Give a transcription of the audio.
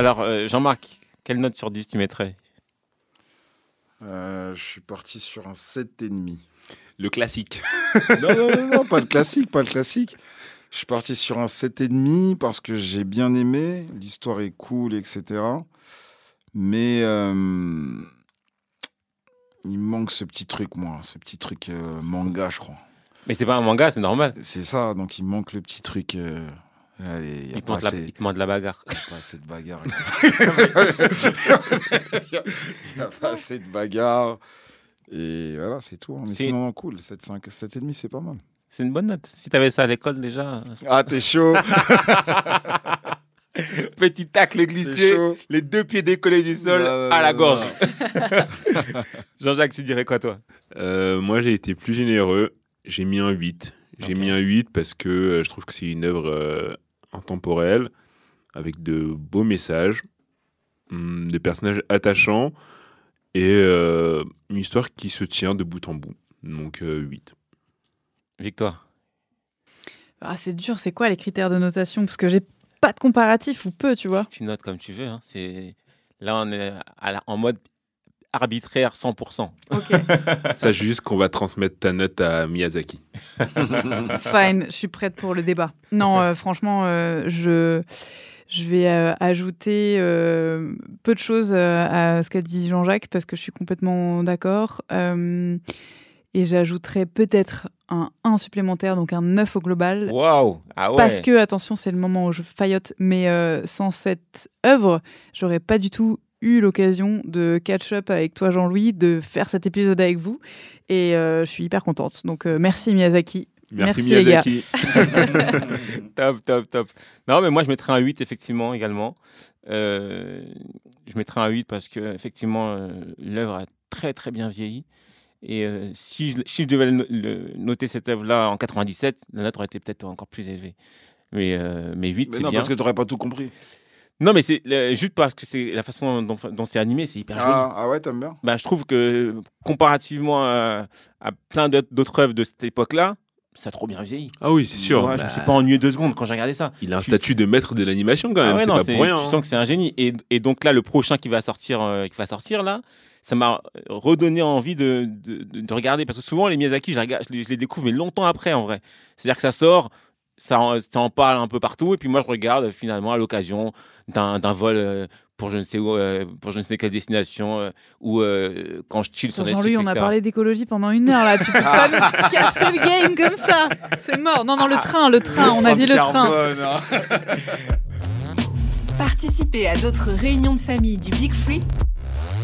Alors, euh, Jean-Marc, quelle note sur 10 tu mettrais? Euh, je suis parti sur un 7,5. Le classique. non, non, non, non, pas le classique, pas le classique. Je suis parti sur un 7,5 parce que j'ai bien aimé. L'histoire est cool, etc. Mais euh, il me manque ce petit truc, moi. Ce petit truc euh, manga, je crois. Mais c'est pas un manga, c'est normal. C'est ça, donc il me manque le petit truc. euh, il y a Il te, pas manque la, assez- il te demande la bagarre. il y a pas assez de bagarre. Il n'y a pas assez de bagarre. Et voilà, c'est tout. hein. Mais C'est- sinon, cool. 7,5, 7,5, c'est pas mal. C'est une bonne note. Si t'avais ça à l'école déjà. Ah, t'es chaud. Petit tacle glissé, les deux pieds décollés du sol Non, non, à la non, gorge. Jean-Jacques, tu dirais quoi toi? Euh, moi, j'ai été plus généreux. J'ai mis un 8. J'ai mis un 8 parce que euh, je trouve que c'est une œuvre euh, intemporelle, avec de beaux messages, hum, des personnages attachants et euh, une histoire qui se tient de bout en bout. Donc euh, 8. Victoire? Ah, c'est dur, c'est quoi les critères de notation? Parce que j'ai pas de comparatif ou peu, tu vois. Tu notes comme tu veux. hein. C'est... Là, on est à la- en mode arbitraire 100%. Ok, Sache juste qu'on va transmettre ta note à Miyazaki. fine, je suis prête pour le débat. Non, euh, franchement, euh, je, je vais euh, ajouter euh, peu de choses euh, à ce qu'a dit Jean-Jacques parce que je suis complètement d'accord. Et j'ajouterai peut-être un 1 supplémentaire, donc un 9 au global. Waouh Ah ouais Parce que, attention, c'est le moment où je faillote, mais euh, sans cette œuvre, j'aurais pas du tout eu l'occasion de catch-up avec toi, Jean-Louis, de faire cet épisode avec vous. Et euh, je suis hyper contente. Donc, euh, merci Miyazaki. Merci, Merci. Miyazaki. top, top, top. Non, mais moi, je mettrais un 8, effectivement, également. Euh, je mettrais un 8 parce que, effectivement, euh, l'œuvre a très, très bien vieilli. Et euh, si, je, si je devais le no- le- noter cette œuvre-là en 97, la note aurait été peut-être encore plus élevée. Mais, euh, mais 8, Mais c'est non, bien. parce que t'aurais pas tout compris. Non, mais c'est euh, juste parce que c'est la façon dont, dont c'est animé, c'est hyper joli. Ah, ah ouais, t'aimes bien Bah, je trouve que comparativement à, à plein d'autres d'autres œuvres de cette époque-là, ça a trop bien vieilli. Ah oui, c'est Tu sûr. vois, Je Bah, me suis pas ennuyé deux secondes quand j'ai regardé ça. il a un tu- statut de maître de l'animation quand Ah même. ouais, c'est non, pas c'est- pour rien. Tu hein. sens que c'est un génie. Et, et donc là, le prochain qui va sortir, euh, qui va sortir là, ça m'a redonné envie de, de, de- de regarder. Parce que souvent, les Miyazaki, je, regarde- je les, je les découvre, mais longtemps après, en vrai. C'est-à-dire que ça sort, ça en, ça en parle un peu partout, et puis moi, je regarde euh, finalement à l'occasion d'un d'un vol euh, pour je ne sais où, euh, pour je ne sais quelle destination, euh, ou euh, quand je chill sur Jean-Louis, Netflix, on a parlé d'écologie pendant une heure là. Tu peux pas me casser le game comme ça. C'est mort. Non, non, le train, le train. On a dit le train. Hein. Participez à d'autres réunions de famille du Big Free